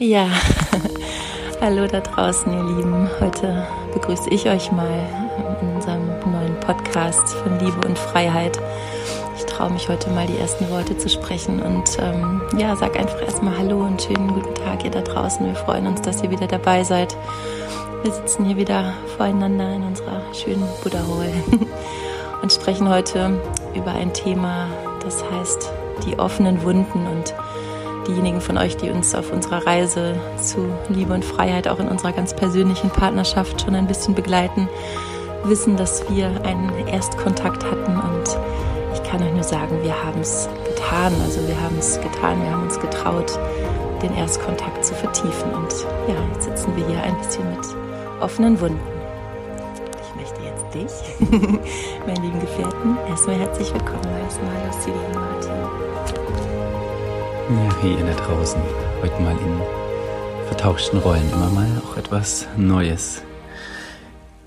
Ja, hallo da draußen, ihr Lieben. Heute begrüße ich euch mal in unserem neuen Podcast von Liebe und Freiheit. Ich traue mich heute mal die ersten Worte zu sprechen und ähm, ja, sag einfach erstmal Hallo und schönen guten Tag ihr da draußen. Wir freuen uns, dass ihr wieder dabei seid. Wir sitzen hier wieder voreinander in unserer schönen Buddha Hall und sprechen heute über ein Thema, das heißt die offenen Wunden und diejenigen von euch, die uns auf unserer Reise zu Liebe und Freiheit auch in unserer ganz persönlichen Partnerschaft schon ein bisschen begleiten, wissen, dass wir einen Erstkontakt hatten und ich kann euch nur sagen, wir haben es getan. Also wir haben es getan, wir haben uns getraut, den Erstkontakt zu vertiefen. Und ja, jetzt sitzen wir hier ein bisschen mit offenen Wunden. Ich möchte jetzt dich, meinen lieben Gefährten, erstmal herzlich willkommen Erstmal, Lucy und Martin. Ja, hier da draußen. Heute mal in vertauschten Rollen. Immer mal auch etwas Neues.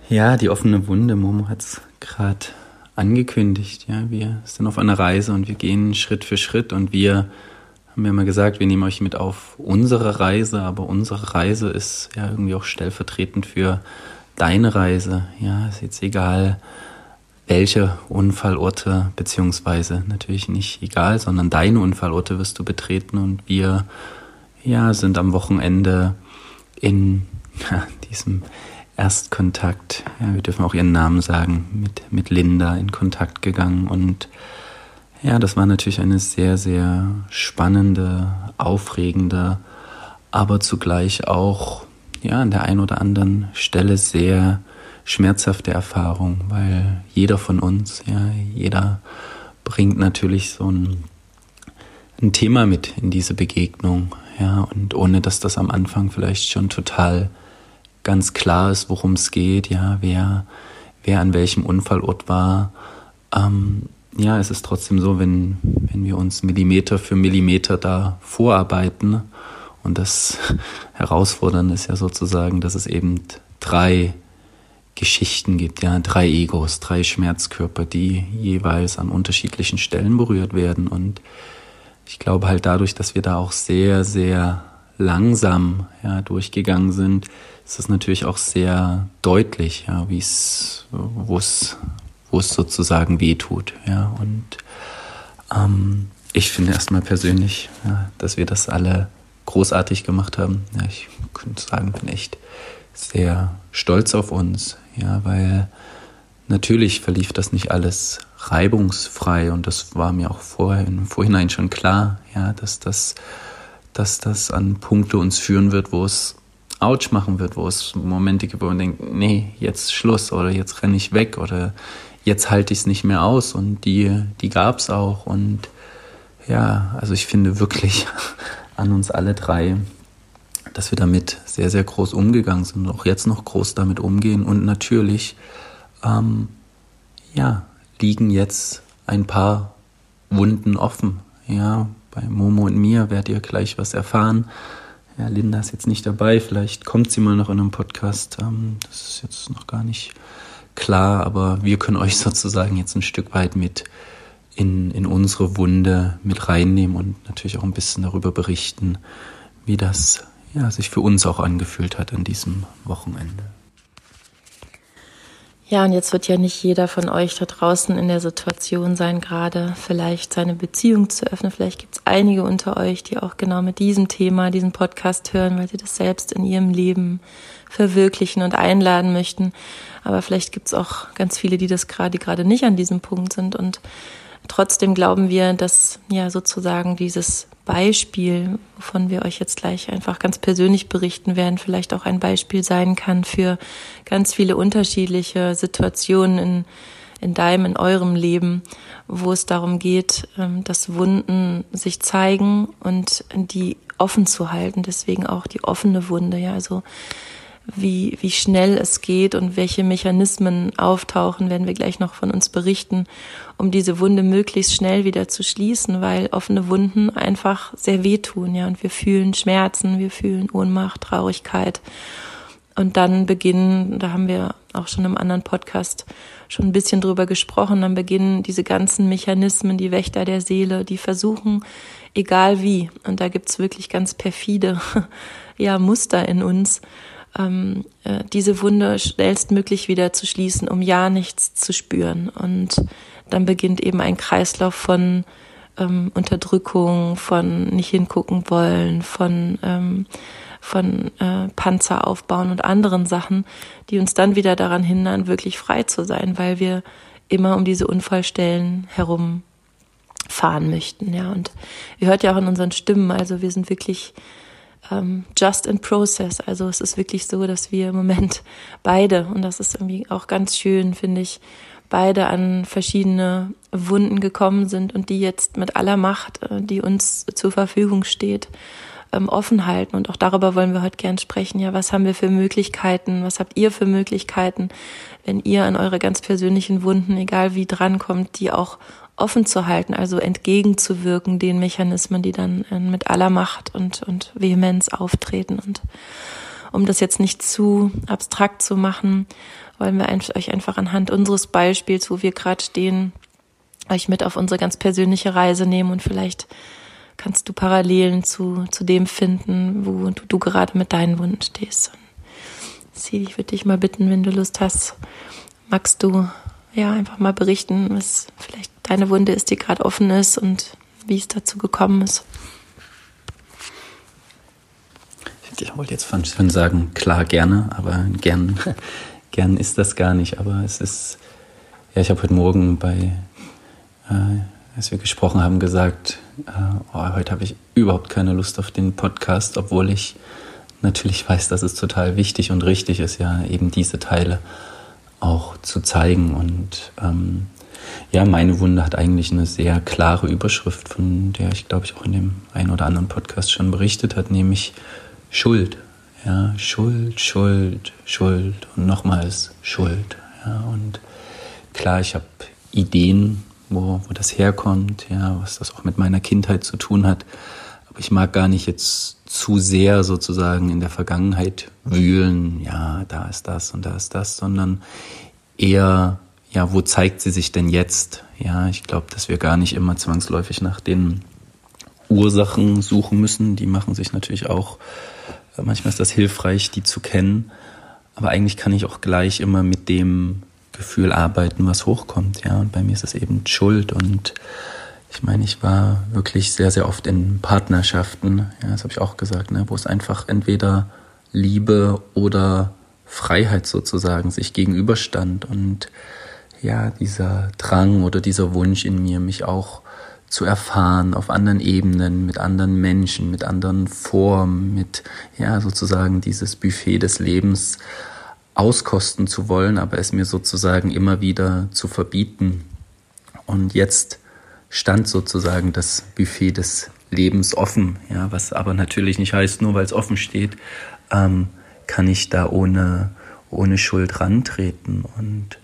Ja, die offene Wunde. Momo hat es gerade angekündigt. Ja, wir sind auf einer Reise und wir gehen Schritt für Schritt und wir haben ja mal gesagt, wir nehmen euch mit auf unsere Reise, aber unsere Reise ist ja irgendwie auch stellvertretend für deine Reise. Ja, ist jetzt egal, welche Unfallorte, beziehungsweise natürlich nicht egal, sondern deine Unfallorte wirst du betreten und wir ja, sind am Wochenende in ja, diesem Erstkontakt, ja, wir dürfen auch ihren Namen sagen, mit, mit Linda in Kontakt gegangen und ja, das war natürlich eine sehr, sehr spannende, aufregende, aber zugleich auch ja, an der einen oder anderen Stelle sehr schmerzhafte Erfahrung, weil jeder von uns, ja, jeder bringt natürlich so ein, ein Thema mit in diese Begegnung, ja, und ohne dass das am Anfang vielleicht schon total ganz klar ist, worum es geht, ja, wer, wer an welchem Unfallort war, ähm, ja, es ist trotzdem so, wenn, wenn wir uns Millimeter für Millimeter da vorarbeiten, und das Herausfordernde ist ja sozusagen, dass es eben drei Geschichten gibt, ja, drei Egos, drei Schmerzkörper, die jeweils an unterschiedlichen Stellen berührt werden. Und ich glaube halt dadurch, dass wir da auch sehr, sehr langsam ja, durchgegangen sind, ist es natürlich auch sehr deutlich, ja, wie es, wo es, wo es sozusagen wehtut, ja. Und ähm, ich finde erstmal persönlich, ja, dass wir das alle großartig gemacht haben. Ja, ich könnte sagen, bin echt sehr stolz auf uns, ja, weil natürlich verlief das nicht alles reibungsfrei und das war mir auch vorher im Vorhinein schon klar, ja, dass das, dass das an Punkte uns führen wird, wo es Ouch machen wird, wo es Momente gibt, wo man denkt, nee, jetzt Schluss oder jetzt renne ich weg oder jetzt halte ich es nicht mehr aus und die, die gab es auch und ja, also ich finde wirklich an uns alle drei, dass wir damit sehr, sehr groß umgegangen sind und auch jetzt noch groß damit umgehen. Und natürlich, ähm, ja, liegen jetzt ein paar Wunden offen. Ja, bei Momo und mir werdet ihr gleich was erfahren. Ja, Linda ist jetzt nicht dabei, vielleicht kommt sie mal noch in einem Podcast. Ähm, das ist jetzt noch gar nicht klar, aber wir können euch sozusagen jetzt ein Stück weit mit in, in unsere Wunde mit reinnehmen und natürlich auch ein bisschen darüber berichten, wie das ja, sich für uns auch angefühlt hat an diesem Wochenende. Ja, und jetzt wird ja nicht jeder von euch da draußen in der Situation sein, gerade vielleicht seine Beziehung zu öffnen. Vielleicht gibt es einige unter euch, die auch genau mit diesem Thema diesen Podcast hören, weil sie das selbst in ihrem Leben verwirklichen und einladen möchten. Aber vielleicht gibt es auch ganz viele, die das gerade, gerade nicht an diesem Punkt sind. Und trotzdem glauben wir, dass ja sozusagen dieses Beispiel, wovon wir euch jetzt gleich einfach ganz persönlich berichten werden, vielleicht auch ein Beispiel sein kann für ganz viele unterschiedliche Situationen in, in deinem, in eurem Leben, wo es darum geht, ähm, dass Wunden sich zeigen und die offen zu halten. Deswegen auch die offene Wunde, ja, also wie, wie schnell es geht und welche Mechanismen auftauchen, werden wir gleich noch von uns berichten, um diese Wunde möglichst schnell wieder zu schließen, weil offene Wunden einfach sehr wehtun, ja, und wir fühlen Schmerzen, wir fühlen Ohnmacht, Traurigkeit. und dann beginnen, da haben wir auch schon im anderen Podcast schon ein bisschen drüber gesprochen, dann beginnen diese ganzen Mechanismen, die Wächter der Seele, die versuchen, egal wie, und da gibt's wirklich ganz perfide ja, Muster in uns, ähm, äh, diese Wunde schnellstmöglich wieder zu schließen, um ja nichts zu spüren. Und dann beginnt eben ein Kreislauf von ähm, Unterdrückung, von nicht hingucken wollen, von ähm, von äh, Panzer aufbauen und anderen Sachen, die uns dann wieder daran hindern, wirklich frei zu sein, weil wir immer um diese Unfallstellen herum fahren möchten, ja. Und ihr hört ja auch in unseren Stimmen, also wir sind wirklich ähm, just in process. Also es ist wirklich so, dass wir im Moment beide, und das ist irgendwie auch ganz schön, finde ich, beide an verschiedene Wunden gekommen sind und die jetzt mit aller Macht, äh, die uns zur Verfügung steht, ähm, offen halten. Und auch darüber wollen wir heute gern sprechen. Ja, was haben wir für Möglichkeiten? Was habt ihr für Möglichkeiten, wenn ihr an eure ganz persönlichen Wunden, egal wie drankommt, die auch offen zu halten, also entgegenzuwirken den Mechanismen, die dann äh, mit aller Macht und, und Vehemenz auftreten. Und um das jetzt nicht zu abstrakt zu machen, wollen wir euch einfach anhand unseres Beispiels, wo wir gerade stehen, euch mit auf unsere ganz persönliche Reise nehmen und vielleicht kannst du Parallelen zu, zu dem finden, wo du, du gerade mit deinen Wunden stehst. Sie, ich würde dich mal bitten, wenn du Lust hast, magst du ja einfach mal berichten, was vielleicht deine Wunde ist, die gerade offen ist und wie es dazu gekommen ist. Ich wollte jetzt von sagen, klar, gerne, aber gern, gern ist das gar nicht. Aber es ist, ja, ich habe heute Morgen bei äh, als wir gesprochen haben, gesagt, äh, oh, heute habe ich überhaupt keine Lust auf den Podcast, obwohl ich natürlich weiß, dass es total wichtig und richtig ist, ja, eben diese Teile auch zu zeigen. Und ähm, ja, meine Wunde hat eigentlich eine sehr klare Überschrift, von der ich, glaube ich, auch in dem einen oder anderen Podcast schon berichtet hat, nämlich Schuld. Ja, Schuld, Schuld, Schuld und nochmals Schuld. Ja, und klar, ich habe Ideen wo, wo das herkommt, ja, was das auch mit meiner Kindheit zu tun hat. Aber ich mag gar nicht jetzt zu sehr sozusagen in der Vergangenheit wühlen, ja, da ist das und da ist das, sondern eher, ja, wo zeigt sie sich denn jetzt? Ja, ich glaube, dass wir gar nicht immer zwangsläufig nach den Ursachen suchen müssen. Die machen sich natürlich auch, äh, manchmal ist das hilfreich, die zu kennen. Aber eigentlich kann ich auch gleich immer mit dem Gefühl arbeiten, was hochkommt, ja. Und bei mir ist es eben Schuld und ich meine, ich war wirklich sehr, sehr oft in Partnerschaften, ja, das habe ich auch gesagt, ne, wo es einfach entweder Liebe oder Freiheit sozusagen sich gegenüberstand und ja, dieser Drang oder dieser Wunsch in mir, mich auch zu erfahren auf anderen Ebenen, mit anderen Menschen, mit anderen Formen, mit ja sozusagen dieses Buffet des Lebens auskosten zu wollen, aber es mir sozusagen immer wieder zu verbieten. Und jetzt stand sozusagen das Buffet des Lebens offen, ja, was aber natürlich nicht heißt, nur weil es offen steht, ähm, kann ich da ohne, ohne Schuld rantreten. Und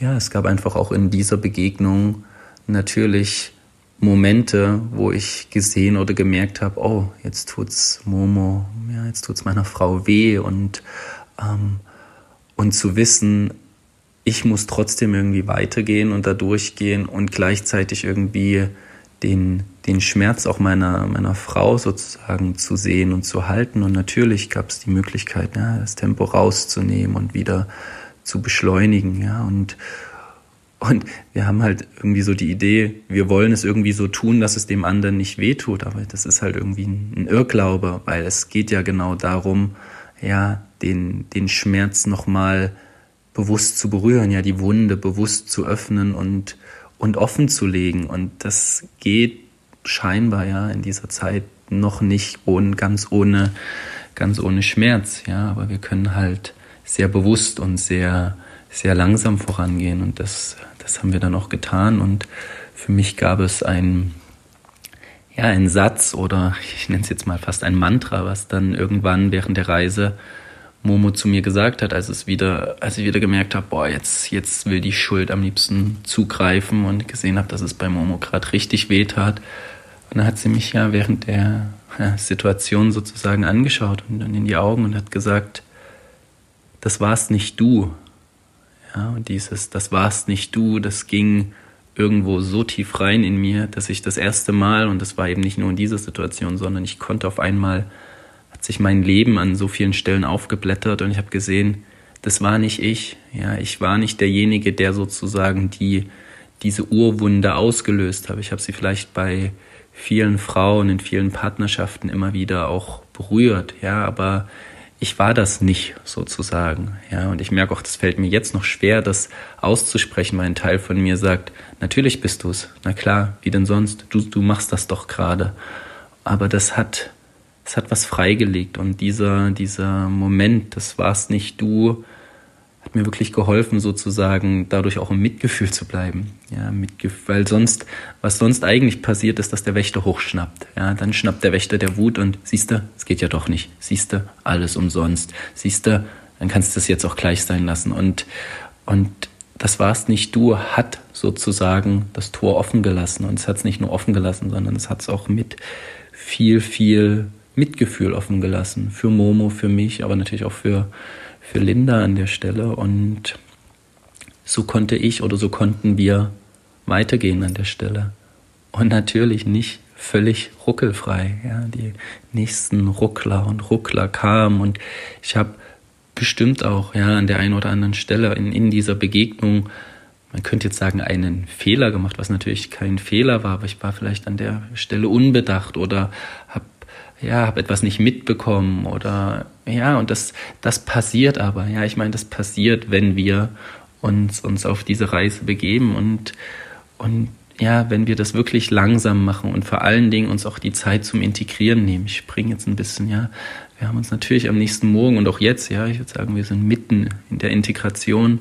ja, es gab einfach auch in dieser Begegnung natürlich Momente, wo ich gesehen oder gemerkt habe, oh, jetzt tut's Momo, ja, jetzt tut's meiner Frau weh und ähm, und zu wissen, ich muss trotzdem irgendwie weitergehen und da durchgehen und gleichzeitig irgendwie den, den Schmerz auch meiner, meiner Frau sozusagen zu sehen und zu halten. Und natürlich gab es die Möglichkeit, ja, das Tempo rauszunehmen und wieder zu beschleunigen. Ja, und, und wir haben halt irgendwie so die Idee, wir wollen es irgendwie so tun, dass es dem anderen nicht wehtut. Aber das ist halt irgendwie ein Irrglaube, weil es geht ja genau darum, ja, den, den Schmerz nochmal bewusst zu berühren, ja, die Wunde bewusst zu öffnen und, und offen zu legen. Und das geht scheinbar, ja, in dieser Zeit noch nicht ohne, ganz ohne, ganz ohne Schmerz, ja, aber wir können halt sehr bewusst und sehr, sehr langsam vorangehen. Und das, das haben wir dann auch getan. Und für mich gab es ein, ja, ein Satz oder ich nenne es jetzt mal fast ein Mantra, was dann irgendwann während der Reise Momo zu mir gesagt hat, als es wieder, als ich wieder gemerkt habe, boah, jetzt, jetzt will die Schuld am liebsten zugreifen und gesehen habe, dass es bei Momo gerade richtig weht hat. Und dann hat sie mich ja während der Situation sozusagen angeschaut und dann in die Augen und hat gesagt, das warst nicht du. Ja, und dieses, das warst nicht du, das ging irgendwo so tief rein in mir, dass ich das erste Mal, und das war eben nicht nur in dieser Situation, sondern ich konnte auf einmal, sich mein Leben an so vielen Stellen aufgeblättert und ich habe gesehen, das war nicht ich. Ja, ich war nicht derjenige, der sozusagen die, diese Urwunde ausgelöst habe. Ich habe sie vielleicht bei vielen Frauen in vielen Partnerschaften immer wieder auch berührt, ja, aber ich war das nicht sozusagen, ja, und ich merke auch, das fällt mir jetzt noch schwer, das auszusprechen. Mein Teil von mir sagt, natürlich bist du es, na klar, wie denn sonst? Du, du machst das doch gerade. Aber das hat, das hat was freigelegt und dieser, dieser Moment, das warst nicht du, hat mir wirklich geholfen, sozusagen dadurch auch im Mitgefühl zu bleiben. Ja, Mitgefühl, weil sonst, was sonst eigentlich passiert, ist, dass der Wächter hochschnappt. Ja, dann schnappt der Wächter der Wut und siehst du, es geht ja doch nicht. Siehst du, alles umsonst. Siehst du, dann kannst du es jetzt auch gleich sein lassen. Und, und das warst nicht du, hat sozusagen das Tor offen gelassen. Und es hat es nicht nur offen gelassen, sondern es hat es auch mit viel, viel Mitgefühl offen gelassen. Für Momo, für mich, aber natürlich auch für, für Linda an der Stelle. Und so konnte ich oder so konnten wir weitergehen an der Stelle. Und natürlich nicht völlig ruckelfrei. Ja, die nächsten Ruckler und Ruckler kamen und ich habe bestimmt auch ja an der einen oder anderen Stelle in, in dieser Begegnung, man könnte jetzt sagen, einen Fehler gemacht, was natürlich kein Fehler war, aber ich war vielleicht an der Stelle unbedacht oder ja, habe etwas nicht mitbekommen oder ja, und das, das passiert aber. Ja, ich meine, das passiert, wenn wir uns, uns auf diese Reise begeben und, und ja, wenn wir das wirklich langsam machen und vor allen Dingen uns auch die Zeit zum Integrieren nehmen. Ich springe jetzt ein bisschen, ja. Wir haben uns natürlich am nächsten Morgen und auch jetzt, ja, ich würde sagen, wir sind mitten in der Integration,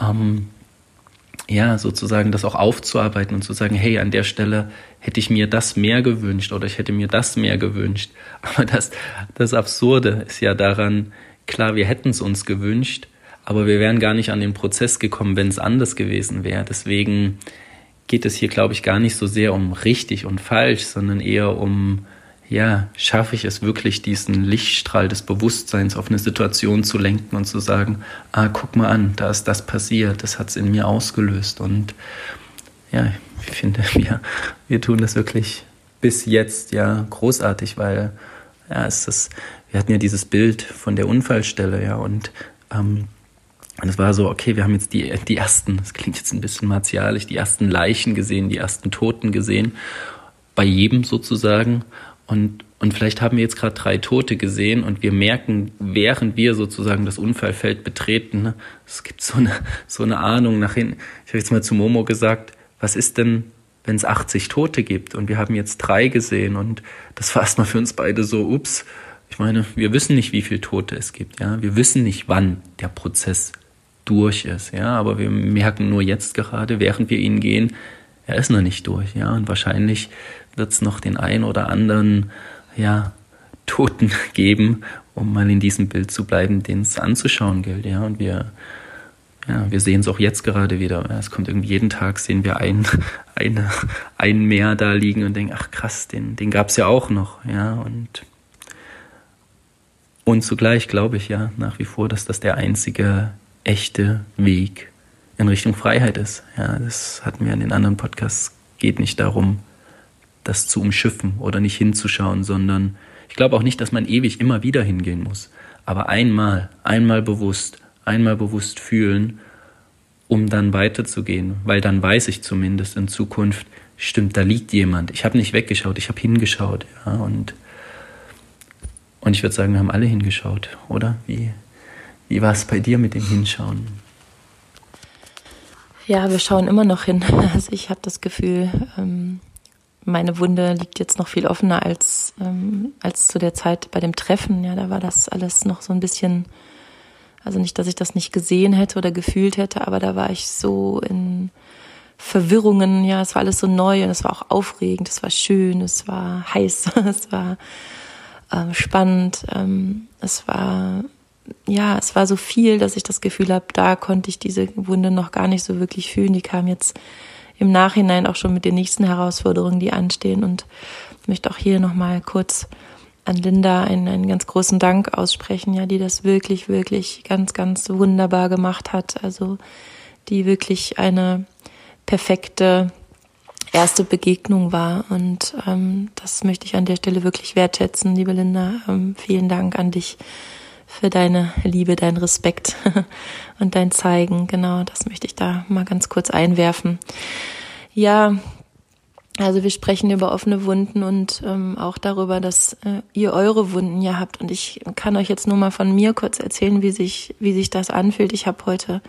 ähm, ja, sozusagen das auch aufzuarbeiten und zu sagen, hey, an der Stelle hätte ich mir das mehr gewünscht oder ich hätte mir das mehr gewünscht. Aber das, das Absurde ist ja daran, klar, wir hätten es uns gewünscht, aber wir wären gar nicht an den Prozess gekommen, wenn es anders gewesen wäre. Deswegen geht es hier, glaube ich, gar nicht so sehr um richtig und falsch, sondern eher um, ja, schaffe ich es wirklich, diesen Lichtstrahl des Bewusstseins auf eine Situation zu lenken und zu sagen, ah, guck mal an, da ist das passiert, das hat es in mir ausgelöst. Und ja, ich finde, wir, wir tun das wirklich bis jetzt ja großartig, weil ja, es ist, wir hatten ja dieses Bild von der Unfallstelle, ja, und ähm, und es war so, okay, wir haben jetzt die, die ersten, das klingt jetzt ein bisschen martialisch, die ersten Leichen gesehen, die ersten Toten gesehen, bei jedem sozusagen. Und, und vielleicht haben wir jetzt gerade drei Tote gesehen und wir merken, während wir sozusagen das Unfallfeld betreten, ne, es gibt so eine, so eine Ahnung nach hinten. Ich habe jetzt mal zu Momo gesagt, was ist denn, wenn es 80 Tote gibt? Und wir haben jetzt drei gesehen und das war erstmal für uns beide so, ups, ich meine, wir wissen nicht, wie viele Tote es gibt, ja, wir wissen nicht, wann der Prozess durch ist, ja, aber wir merken nur jetzt gerade, während wir ihn gehen, er ist noch nicht durch, ja, und wahrscheinlich wird es noch den einen oder anderen, ja, Toten geben, um mal in diesem Bild zu bleiben, den es anzuschauen gilt, ja, und wir ja, wir sehen es auch jetzt gerade wieder. Es kommt irgendwie jeden Tag, sehen wir ein, eine, ein Meer da liegen und denken, ach krass, den, den gab es ja auch noch. Ja, und, und zugleich glaube ich ja nach wie vor, dass das der einzige echte Weg in Richtung Freiheit ist. Ja, das hatten wir in den anderen Podcasts. Geht nicht darum, das zu umschiffen oder nicht hinzuschauen, sondern ich glaube auch nicht, dass man ewig immer wieder hingehen muss. Aber einmal, einmal bewusst, einmal bewusst fühlen, um dann weiterzugehen, weil dann weiß ich zumindest in Zukunft, stimmt, da liegt jemand. Ich habe nicht weggeschaut, ich habe hingeschaut, ja, und und ich würde sagen, wir haben alle hingeschaut, oder? Wie wie war es bei dir mit dem Hinschauen? Ja, wir schauen immer noch hin. Also ich habe das Gefühl, ähm, meine Wunde liegt jetzt noch viel offener als, ähm, als zu der Zeit bei dem Treffen. Ja, da war das alles noch so ein bisschen also nicht, dass ich das nicht gesehen hätte oder gefühlt hätte, aber da war ich so in Verwirrungen. Ja, es war alles so neu und es war auch aufregend, es war schön, es war heiß, es war ähm, spannend, ähm, es war ja, es war so viel, dass ich das Gefühl habe, da konnte ich diese Wunde noch gar nicht so wirklich fühlen. Die kam jetzt im Nachhinein auch schon mit den nächsten Herausforderungen, die anstehen und möchte auch hier nochmal kurz an Linda einen, einen ganz großen Dank aussprechen, ja, die das wirklich, wirklich ganz, ganz wunderbar gemacht hat. Also die wirklich eine perfekte erste Begegnung war. Und ähm, das möchte ich an der Stelle wirklich wertschätzen, liebe Linda. Ähm, vielen Dank an dich für deine Liebe, deinen Respekt und dein Zeigen. Genau, das möchte ich da mal ganz kurz einwerfen. Ja, also wir sprechen über offene Wunden und ähm, auch darüber, dass äh, ihr eure Wunden ja habt. Und ich kann euch jetzt nur mal von mir kurz erzählen, wie sich, wie sich das anfühlt. Ich habe heute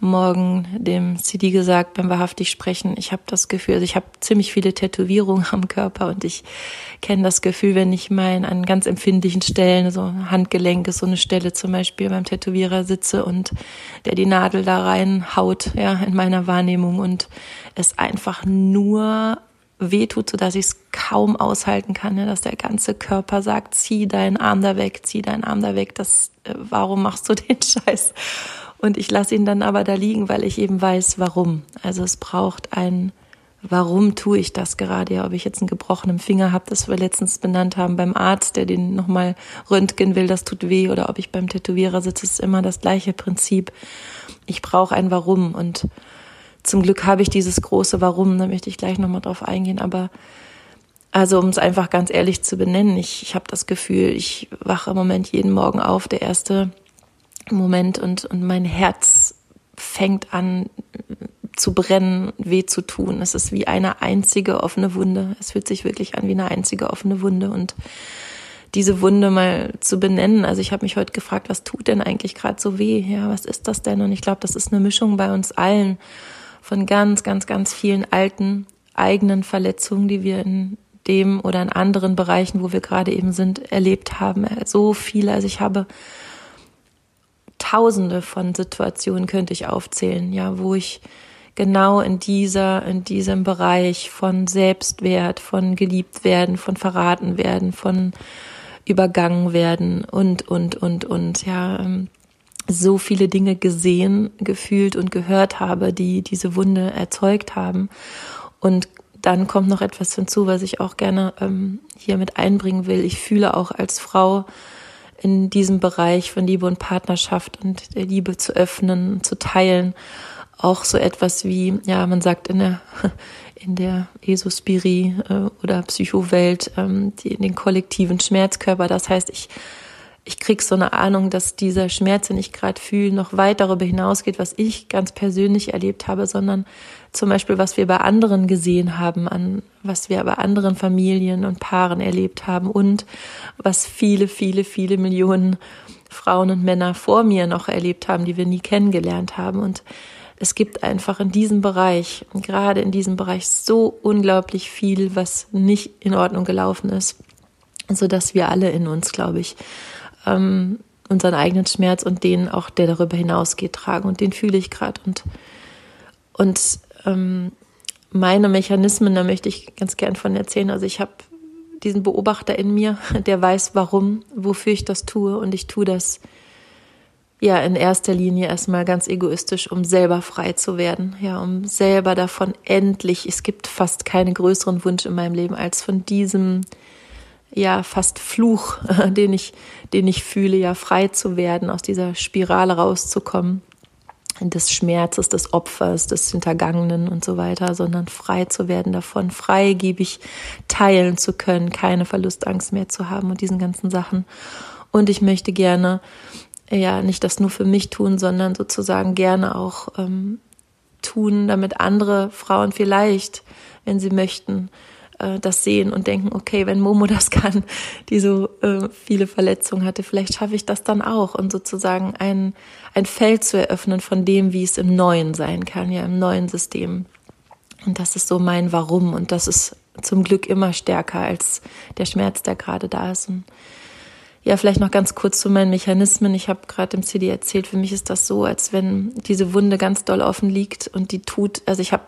Morgen dem CD gesagt beim wahrhaftig sprechen. Ich habe das Gefühl, also ich habe ziemlich viele Tätowierungen am Körper und ich kenne das Gefühl, wenn ich mal an ganz empfindlichen Stellen, so Handgelenk ist so eine Stelle zum Beispiel beim Tätowierer sitze und der die Nadel da reinhaut, ja, in meiner Wahrnehmung und es einfach nur wehtut, so dass ich es kaum aushalten kann, ja, dass der ganze Körper sagt, zieh deinen Arm da weg, zieh deinen Arm da weg, das, äh, warum machst du den Scheiß? Und ich lasse ihn dann aber da liegen, weil ich eben weiß, warum. Also es braucht ein, warum tue ich das gerade? Ja, ob ich jetzt einen gebrochenen Finger habe, das wir letztens benannt haben beim Arzt, der den nochmal röntgen will, das tut weh, oder ob ich beim Tätowierer sitze, ist immer das gleiche Prinzip. Ich brauche ein Warum und zum Glück habe ich dieses große Warum, da möchte ich gleich nochmal drauf eingehen, aber also um es einfach ganz ehrlich zu benennen, ich, ich habe das Gefühl, ich wache im Moment jeden Morgen auf, der erste Moment und, und mein Herz fängt an zu brennen, weh zu tun. Es ist wie eine einzige offene Wunde. Es fühlt sich wirklich an wie eine einzige offene Wunde und diese Wunde mal zu benennen. Also ich habe mich heute gefragt, was tut denn eigentlich gerade so weh? Ja, was ist das denn? Und ich glaube, das ist eine Mischung bei uns allen von ganz, ganz, ganz vielen alten eigenen Verletzungen, die wir in dem oder in anderen Bereichen, wo wir gerade eben sind, erlebt haben. So viele. Also ich habe tausende von Situationen könnte ich aufzählen, ja, wo ich genau in dieser, in diesem Bereich von Selbstwert, von geliebt werden, von verraten werden, von übergangen werden und, und, und, und, ja, ähm, so viele Dinge gesehen, gefühlt und gehört habe, die diese Wunde erzeugt haben. Und dann kommt noch etwas hinzu, was ich auch gerne ähm, hier mit einbringen will. Ich fühle auch als Frau in diesem Bereich von Liebe und Partnerschaft und der Liebe zu öffnen, zu teilen. Auch so etwas wie, ja, man sagt in der, in der Esospirie äh, oder Psychowelt, ähm, die, den kollektiven Schmerzkörper. Das heißt, ich ich krieg so eine Ahnung, dass dieser Schmerz, den ich gerade fühle, noch weit darüber hinausgeht, was ich ganz persönlich erlebt habe, sondern zum Beispiel, was wir bei anderen gesehen haben, an was wir bei anderen Familien und Paaren erlebt haben und was viele, viele, viele Millionen Frauen und Männer vor mir noch erlebt haben, die wir nie kennengelernt haben. Und es gibt einfach in diesem Bereich, gerade in diesem Bereich, so unglaublich viel, was nicht in Ordnung gelaufen ist, so dass wir alle in uns, glaube ich, ähm, unseren eigenen Schmerz und den auch, der darüber hinausgeht, tragen. Und den fühle ich gerade. Und, und ähm, meine Mechanismen, da möchte ich ganz gern von erzählen. Also ich habe diesen Beobachter in mir, der weiß, warum, wofür ich das tue. Und ich tue das ja in erster Linie erstmal ganz egoistisch, um selber frei zu werden. Ja, um selber davon endlich, es gibt fast keinen größeren Wunsch in meinem Leben, als von diesem ja fast Fluch, den ich, den ich fühle, ja frei zu werden, aus dieser Spirale rauszukommen, des Schmerzes, des Opfers, des Hintergangenen und so weiter, sondern frei zu werden davon, freigebig teilen zu können, keine Verlustangst mehr zu haben und diesen ganzen Sachen. Und ich möchte gerne, ja, nicht das nur für mich tun, sondern sozusagen gerne auch ähm, tun, damit andere Frauen vielleicht, wenn sie möchten, äh, das sehen und denken, okay, wenn Momo das kann, die so äh, viele Verletzungen hatte, vielleicht schaffe ich das dann auch und sozusagen ein, ein Feld zu eröffnen von dem, wie es im Neuen sein kann, ja, im neuen System. Und das ist so mein Warum und das ist zum Glück immer stärker als der Schmerz, der gerade da ist. Und ja, vielleicht noch ganz kurz zu meinen Mechanismen. Ich habe gerade im CD erzählt, für mich ist das so, als wenn diese Wunde ganz doll offen liegt und die tut, also ich habe,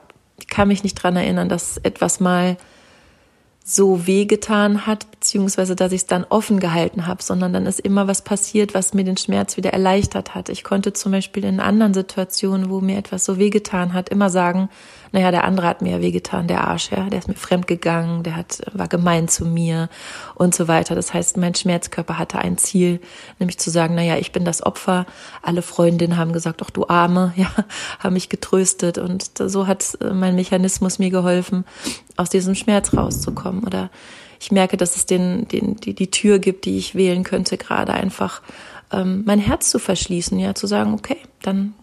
kann mich nicht dran erinnern, dass etwas mal so wehgetan hat, beziehungsweise dass ich es dann offen gehalten habe, sondern dann ist immer was passiert, was mir den Schmerz wieder erleichtert hat. Ich konnte zum Beispiel in anderen Situationen, wo mir etwas so wehgetan hat, immer sagen, naja, der andere hat mir ja wehgetan, der Arsch, ja, der ist mir fremd gegangen, der hat, war gemein zu mir und so weiter. Das heißt, mein Schmerzkörper hatte ein Ziel, nämlich zu sagen, naja, ich bin das Opfer. Alle Freundinnen haben gesagt, ach du Arme, ja, haben mich getröstet und so hat mein Mechanismus mir geholfen, aus diesem Schmerz rauszukommen oder ich merke, dass es den, den, die, die Tür gibt, die ich wählen könnte, gerade einfach ähm, mein Herz zu verschließen, ja, zu sagen, okay, dann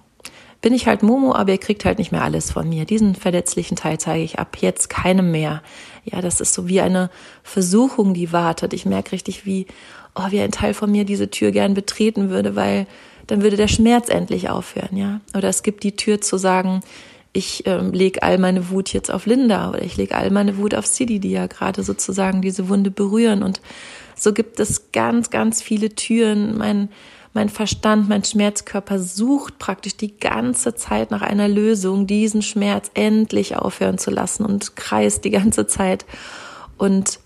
bin ich halt Momo, aber ihr kriegt halt nicht mehr alles von mir. Diesen verletzlichen Teil zeige ich ab jetzt keinem mehr. Ja, das ist so wie eine Versuchung, die wartet. Ich merke richtig, wie, oh, wie ein Teil von mir diese Tür gern betreten würde, weil dann würde der Schmerz endlich aufhören, ja. Oder es gibt die Tür zu sagen, ich ähm, lege all meine Wut jetzt auf Linda oder ich lege all meine Wut auf Sidi, die ja gerade sozusagen diese Wunde berühren. Und so gibt es ganz, ganz viele Türen. Mein, mein Verstand, mein Schmerzkörper sucht praktisch die ganze Zeit nach einer Lösung, diesen Schmerz endlich aufhören zu lassen und kreist die ganze Zeit. Und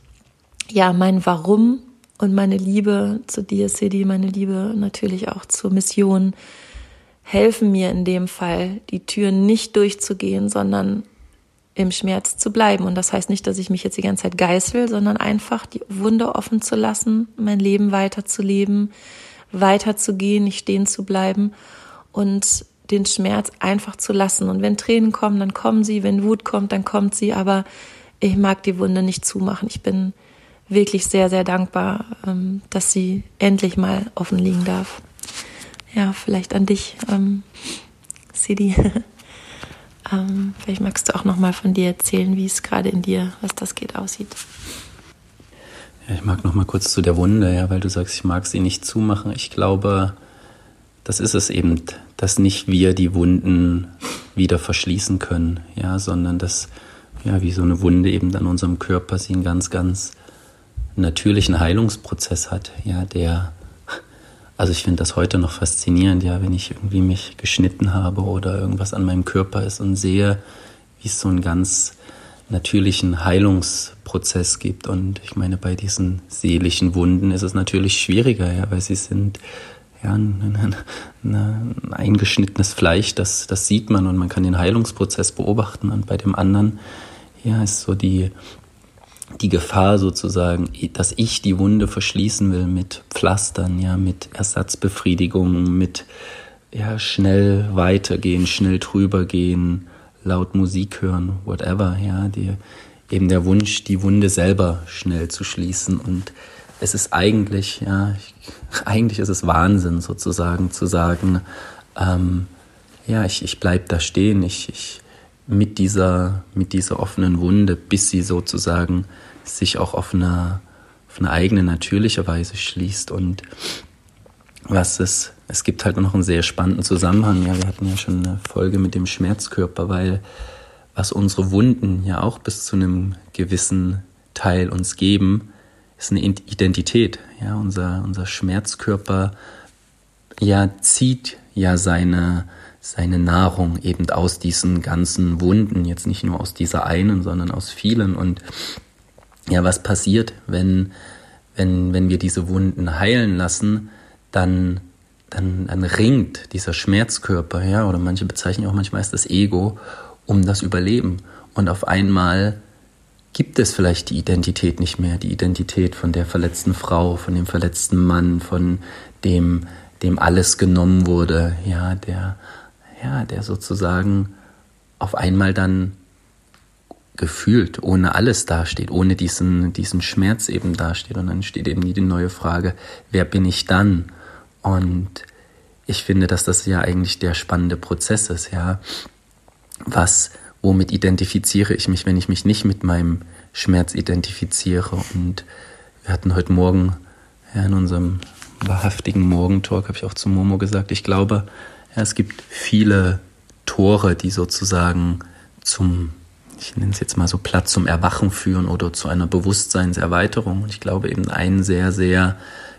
ja, mein Warum und meine Liebe zu dir, Sidi, meine Liebe natürlich auch zur Mission, helfen mir in dem Fall, die Tür nicht durchzugehen, sondern im Schmerz zu bleiben. Und das heißt nicht, dass ich mich jetzt die ganze Zeit geißel, sondern einfach die Wunde offen zu lassen, mein Leben weiterzuleben, weiterzugehen, nicht stehen zu bleiben und den Schmerz einfach zu lassen. Und wenn Tränen kommen, dann kommen sie, wenn Wut kommt, dann kommt sie, aber ich mag die Wunde nicht zumachen. Ich bin wirklich sehr, sehr dankbar, ähm, dass sie endlich mal offen liegen darf ja, vielleicht an dich, ähm, Sidi. ähm, vielleicht magst du auch noch mal von dir erzählen, wie es gerade in dir, was das geht, aussieht. Ja, ich mag noch mal kurz zu der Wunde, ja, weil du sagst, ich mag sie nicht zumachen. Ich glaube, das ist es eben, dass nicht wir die Wunden wieder verschließen können, ja, sondern dass ja, wie so eine Wunde eben an unserem Körper sie einen ganz, ganz natürlichen Heilungsprozess hat, ja, der also ich finde das heute noch faszinierend, ja, wenn ich irgendwie mich geschnitten habe oder irgendwas an meinem Körper ist und sehe, wie es so einen ganz natürlichen Heilungsprozess gibt. Und ich meine, bei diesen seelischen Wunden ist es natürlich schwieriger, ja, weil sie sind ja, ein, ein, ein eingeschnittenes Fleisch, das, das sieht man und man kann den Heilungsprozess beobachten. Und bei dem anderen, ja, ist so die, die Gefahr sozusagen, dass ich die Wunde verschließen will mit Pflastern, ja, mit Ersatzbefriedigung, mit ja, schnell weitergehen, schnell drüber gehen, laut Musik hören, whatever, ja, die, eben der Wunsch, die Wunde selber schnell zu schließen. Und es ist eigentlich, ja, ich, eigentlich ist es Wahnsinn sozusagen zu sagen, ähm, ja, ich, ich bleib da stehen, ich, ich, mit dieser, mit dieser offenen Wunde, bis sie sozusagen sich auch auf eine, auf eine eigene natürliche Weise schließt. Und was es, es gibt halt noch einen sehr spannenden Zusammenhang. Ja, wir hatten ja schon eine Folge mit dem Schmerzkörper, weil was unsere Wunden ja auch bis zu einem gewissen Teil uns geben, ist eine Identität. Ja, unser, unser Schmerzkörper ja zieht ja seine, seine Nahrung eben aus diesen ganzen Wunden, jetzt nicht nur aus dieser einen, sondern aus vielen. Und ja, was passiert, wenn, wenn, wenn wir diese Wunden heilen lassen, dann, dann, dann ringt dieser Schmerzkörper, ja, oder manche bezeichnen auch manchmal als das Ego, um das Überleben. Und auf einmal gibt es vielleicht die Identität nicht mehr, die Identität von der verletzten Frau, von dem verletzten Mann, von dem, dem alles genommen wurde, ja, der ja, der sozusagen auf einmal dann gefühlt ohne alles dasteht, ohne diesen, diesen Schmerz eben dasteht. Und dann steht eben die neue Frage, wer bin ich dann? Und ich finde, dass das ja eigentlich der spannende Prozess ist, ja. Was, womit identifiziere ich mich, wenn ich mich nicht mit meinem Schmerz identifiziere? Und wir hatten heute Morgen ja, in unserem wahrhaftigen Morgentalk, habe ich auch zu Momo gesagt, ich glaube, ja, es gibt viele Tore, die sozusagen zum, ich nenne es jetzt mal so Platz zum Erwachen führen oder zu einer Bewusstseinserweiterung. Und ich glaube eben ein sehr, sehr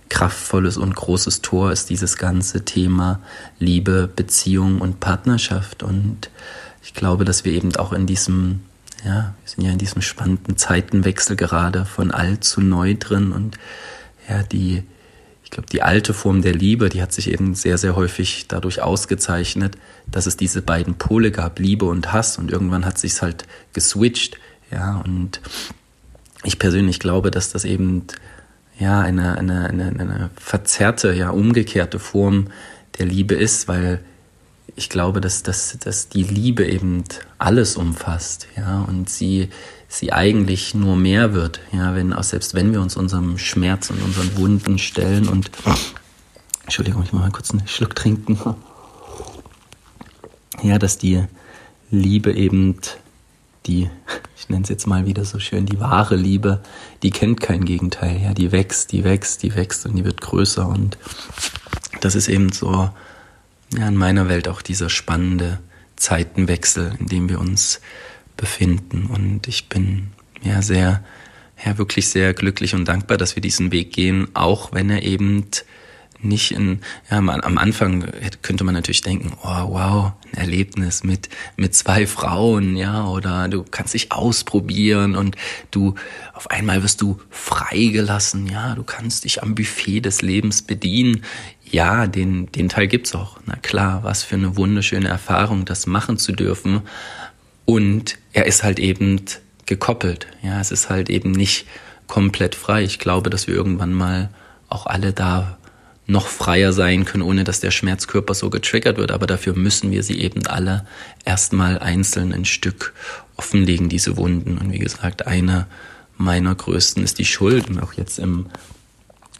kraftvolles und großes Tor ist dieses ganze Thema Liebe, Beziehung und Partnerschaft. Und ich glaube, dass wir eben auch in diesem Ja, wir sind ja in diesem spannenden Zeitenwechsel gerade von alt zu neu drin und ja, die, glaube, die alte Form der Liebe, die hat sich eben sehr, sehr häufig dadurch ausgezeichnet, dass es diese beiden Pole gab, Liebe und Hass. Und irgendwann hat sich's halt geswitcht, ja, und ich persönlich glaube, dass das eben ja eine, eine, eine, eine verzerrte, ja umgekehrte Form der Liebe ist, weil ich glaube, dass, dass, dass die Liebe eben alles umfasst, ja, und sie, sie eigentlich nur mehr wird, ja, wenn, auch selbst wenn wir uns unserem Schmerz und unseren Wunden stellen und, Entschuldigung, ich muss mal kurz einen Schluck trinken, ja, dass die Liebe eben die, ich nenne es jetzt mal wieder so schön, die wahre Liebe, die kennt kein Gegenteil, ja, die wächst, die wächst, die wächst und die wird größer. Und das ist eben so, ja, in meiner Welt auch dieser spannende Zeitenwechsel, in dem wir uns befinden. Und ich bin ja sehr, ja, wirklich sehr glücklich und dankbar, dass wir diesen Weg gehen, auch wenn er eben nicht in, ja, am Anfang könnte man natürlich denken, oh wow, ein Erlebnis mit, mit zwei Frauen, ja, oder du kannst dich ausprobieren und du, auf einmal wirst du freigelassen, ja, du kannst dich am Buffet des Lebens bedienen. Ja, den, den Teil gibt's auch. Na klar, was für eine wunderschöne Erfahrung, das machen zu dürfen. Und er ist halt eben gekoppelt. Ja, es ist halt eben nicht komplett frei. Ich glaube, dass wir irgendwann mal auch alle da noch freier sein können, ohne dass der Schmerzkörper so getriggert wird. Aber dafür müssen wir sie eben alle erstmal einzeln ein Stück offenlegen, diese Wunden. Und wie gesagt, eine meiner größten ist die Schuld. Und auch jetzt im,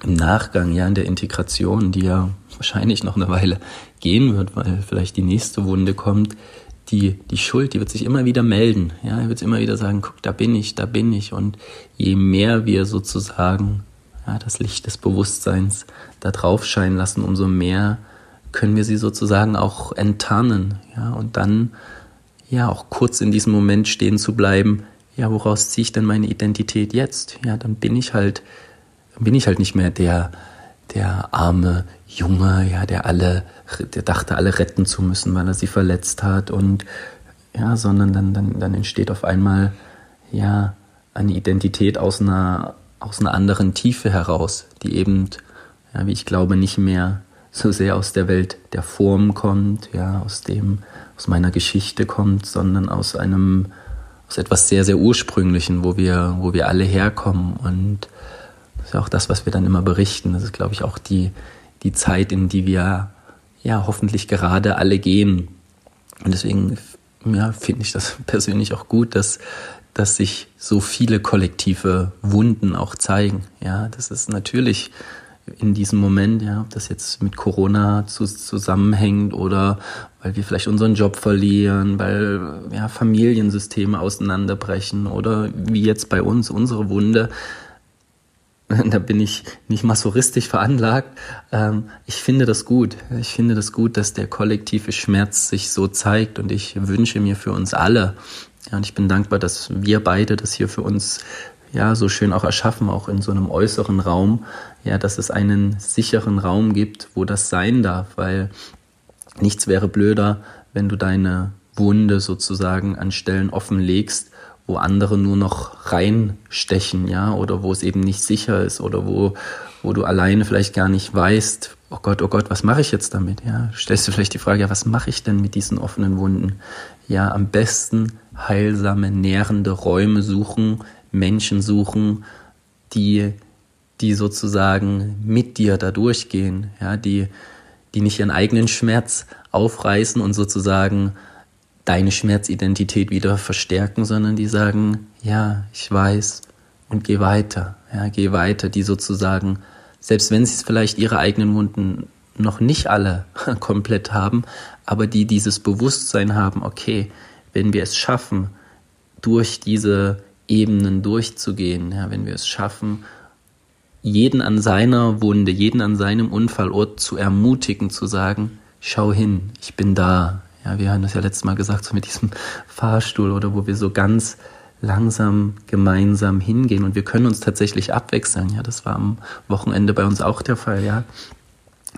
im Nachgang, ja, in der Integration, die ja wahrscheinlich noch eine Weile gehen wird, weil vielleicht die nächste Wunde kommt, die, die Schuld, die wird sich immer wieder melden. Ja, er wird immer wieder sagen, guck, da bin ich, da bin ich. Und je mehr wir sozusagen ja, das Licht des Bewusstseins da drauf scheinen lassen, umso mehr können wir sie sozusagen auch enttarnen, ja, und dann ja auch kurz in diesem Moment stehen zu bleiben, ja, woraus ziehe ich denn meine Identität jetzt? Ja, dann bin ich halt, bin ich halt nicht mehr der, der arme Junge, ja, der alle, der dachte, alle retten zu müssen, weil er sie verletzt hat und ja, sondern dann, dann, dann entsteht auf einmal ja eine Identität aus einer aus einer anderen Tiefe heraus, die eben, ja, wie ich glaube, nicht mehr so sehr aus der Welt der Form kommt, ja, aus dem, aus meiner Geschichte kommt, sondern aus einem, aus etwas sehr, sehr Ursprünglichen, wo wir, wo wir alle herkommen. Und ist ja auch das, was wir dann immer berichten. Das ist, glaube ich, auch die, die Zeit, in die wir ja hoffentlich gerade alle gehen. Und deswegen ja, finde ich das persönlich auch gut, dass, dass sich so viele kollektive Wunden auch zeigen. Ja, das ist natürlich in diesem Moment, ja, ob das jetzt mit Corona zu, zusammenhängt oder weil wir vielleicht unseren Job verlieren, weil ja, Familiensysteme auseinanderbrechen oder wie jetzt bei uns unsere Wunde. Da bin ich nicht massoristisch veranlagt. Ähm, ich finde das gut. Ich finde das gut, dass der kollektive Schmerz sich so zeigt und ich wünsche mir für uns alle, ja, und ich bin dankbar, dass wir beide das hier für uns ja so schön auch erschaffen, auch in so einem äußeren Raum, ja, dass es einen sicheren Raum gibt, wo das sein darf, weil nichts wäre blöder, wenn du deine Wunde sozusagen an Stellen offenlegst, wo andere nur noch reinstechen, ja, oder wo es eben nicht sicher ist oder wo, wo du alleine vielleicht gar nicht weißt, oh Gott, oh Gott, was mache ich jetzt damit? Ja, stellst du vielleicht die Frage, ja, was mache ich denn mit diesen offenen Wunden? Ja, am besten heilsame, nährende Räume suchen, Menschen suchen, die, die sozusagen mit dir da durchgehen, ja, die, die nicht ihren eigenen Schmerz aufreißen und sozusagen deine Schmerzidentität wieder verstärken, sondern die sagen, ja, ich weiß und geh weiter, ja, geh weiter, die sozusagen, selbst wenn sie es vielleicht ihre eigenen Wunden noch nicht alle komplett haben, aber die dieses Bewusstsein haben, okay, wenn wir es schaffen, durch diese Ebenen durchzugehen, ja, wenn wir es schaffen, jeden an seiner Wunde, jeden an seinem Unfallort zu ermutigen, zu sagen, schau hin, ich bin da. Ja, wir haben das ja letztes Mal gesagt, so mit diesem Fahrstuhl oder wo wir so ganz langsam gemeinsam hingehen und wir können uns tatsächlich abwechseln. Ja, das war am Wochenende bei uns auch der Fall. Ja,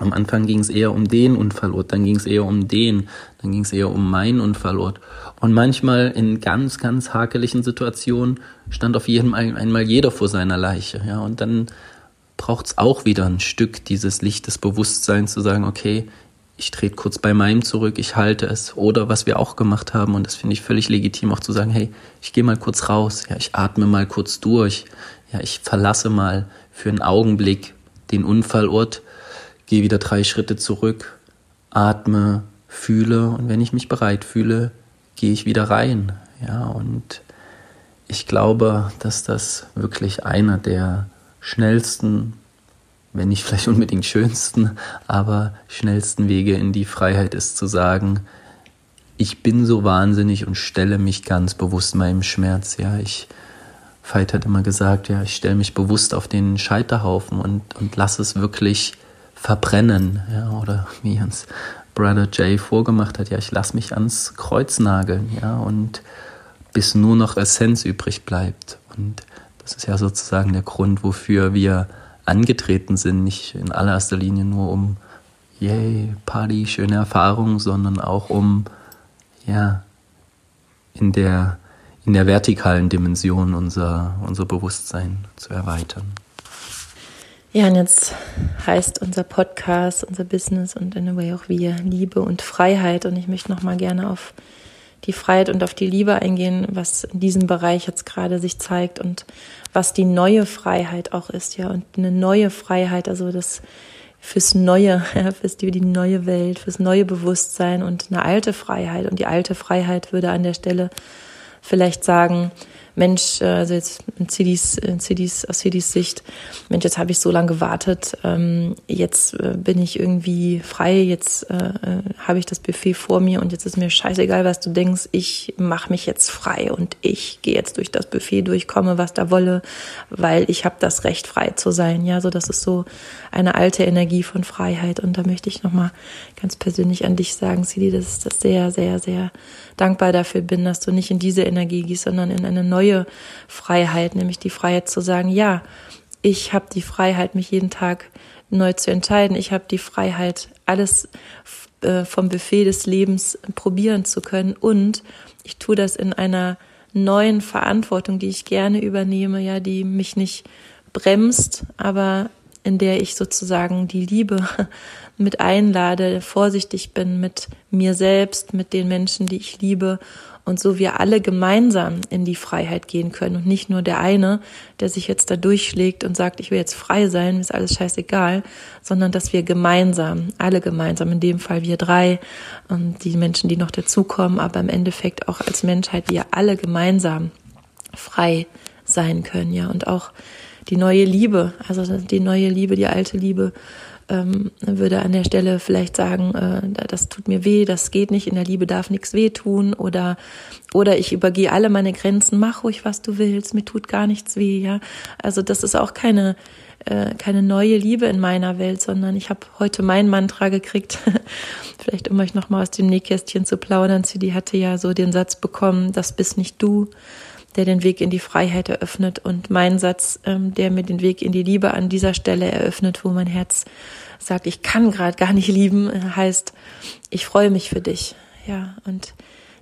Am Anfang ging es eher um den Unfallort, dann ging es eher um den, dann ging es eher um meinen Unfallort. Und manchmal in ganz, ganz hakeligen Situationen stand auf jedem einmal jeder vor seiner Leiche. Ja, und dann braucht es auch wieder ein Stück dieses Licht des Bewusstseins zu sagen, okay, ich trete kurz bei meinem zurück, ich halte es. Oder was wir auch gemacht haben, und das finde ich völlig legitim, auch zu sagen, hey, ich gehe mal kurz raus, ja, ich atme mal kurz durch, ja, ich verlasse mal für einen Augenblick den Unfallort, gehe wieder drei Schritte zurück, atme, fühle und wenn ich mich bereit fühle, gehe ich wieder rein. Ja, und ich glaube, dass das wirklich einer der schnellsten, wenn nicht vielleicht unbedingt schönsten, aber schnellsten Wege in die Freiheit ist zu sagen, ich bin so wahnsinnig und stelle mich ganz bewusst meinem Schmerz. Ja, ich Veit hat immer gesagt, ja, ich stelle mich bewusst auf den Scheiterhaufen und, und lasse es wirklich verbrennen. Ja, oder wie uns Brother Jay vorgemacht hat, ja, ich lasse mich ans Kreuz nageln, ja, und bis nur noch Essenz übrig bleibt. Und das ist ja sozusagen der Grund, wofür wir angetreten sind, nicht in allererster Linie nur um yay, Party, schöne Erfahrung, sondern auch um ja in der in der vertikalen Dimension unser, unser Bewusstsein zu erweitern. Ja, und jetzt heißt unser Podcast, unser Business und in a way auch wir Liebe und Freiheit. Und ich möchte nochmal gerne auf die Freiheit und auf die Liebe eingehen, was in diesem Bereich jetzt gerade sich zeigt und was die neue Freiheit auch ist, ja. Und eine neue Freiheit, also das fürs Neue, ja, fürs die, die neue Welt, fürs neue Bewusstsein und eine alte Freiheit. Und die alte Freiheit würde an der Stelle vielleicht sagen, Mensch, äh, also jetzt in CDs, in CDs, aus CDs Sicht, Mensch, jetzt habe ich so lange gewartet, ähm, jetzt äh, bin ich irgendwie frei, jetzt äh, äh, habe ich das Buffet vor mir und jetzt ist mir scheißegal, was du denkst, ich mache mich jetzt frei und ich gehe jetzt durch das Buffet durchkomme, was da wolle, weil ich habe das Recht, frei zu sein. Ja, so das ist so eine alte Energie von Freiheit und da möchte ich nochmal ganz persönlich an dich sagen, CD, dass ich das sehr, sehr, sehr dankbar dafür bin, dass du nicht in diese Energie gehst, sondern in eine neue Freiheit, nämlich die Freiheit zu sagen, ja, ich habe die Freiheit, mich jeden Tag neu zu entscheiden. Ich habe die Freiheit, alles äh, vom Buffet des Lebens probieren zu können. Und ich tue das in einer neuen Verantwortung, die ich gerne übernehme, ja, die mich nicht bremst, aber in der ich sozusagen die Liebe mit einlade, vorsichtig bin mit mir selbst, mit den Menschen, die ich liebe und so wir alle gemeinsam in die Freiheit gehen können und nicht nur der eine, der sich jetzt da durchschlägt und sagt, ich will jetzt frei sein, ist alles scheißegal, sondern dass wir gemeinsam, alle gemeinsam, in dem Fall wir drei und die Menschen, die noch dazukommen, aber im Endeffekt auch als Menschheit, wir alle gemeinsam frei sein können, ja, und auch die neue Liebe, also die neue Liebe, die alte Liebe ähm, würde an der Stelle vielleicht sagen, äh, das tut mir weh, das geht nicht, in der Liebe darf nichts wehtun oder oder ich übergehe alle meine Grenzen, mach ruhig, was du willst, mir tut gar nichts weh, ja. Also das ist auch keine äh, keine neue Liebe in meiner Welt, sondern ich habe heute mein Mantra gekriegt, vielleicht um euch nochmal aus dem Nähkästchen zu plaudern. Sie hatte ja so den Satz bekommen, das bist nicht du, der den Weg in die Freiheit eröffnet und mein Satz, ähm, der mir den Weg in die Liebe an dieser Stelle eröffnet, wo mein Herz sagt, ich kann gerade gar nicht lieben, heißt, ich freue mich für dich. Ja, und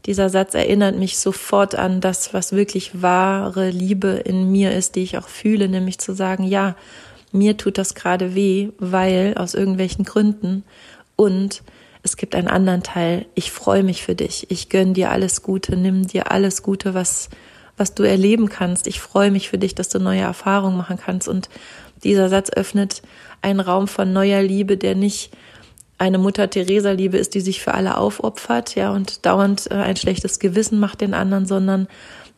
dieser Satz erinnert mich sofort an das, was wirklich wahre Liebe in mir ist, die ich auch fühle, nämlich zu sagen, ja, mir tut das gerade weh, weil aus irgendwelchen Gründen und es gibt einen anderen Teil. Ich freue mich für dich. Ich gönn dir alles Gute, nimm dir alles Gute, was was du erleben kannst. Ich freue mich für dich, dass du neue Erfahrungen machen kannst. Und dieser Satz öffnet einen Raum von neuer Liebe, der nicht eine Mutter Teresa Liebe ist, die sich für alle aufopfert, ja, und dauernd äh, ein schlechtes Gewissen macht den anderen, sondern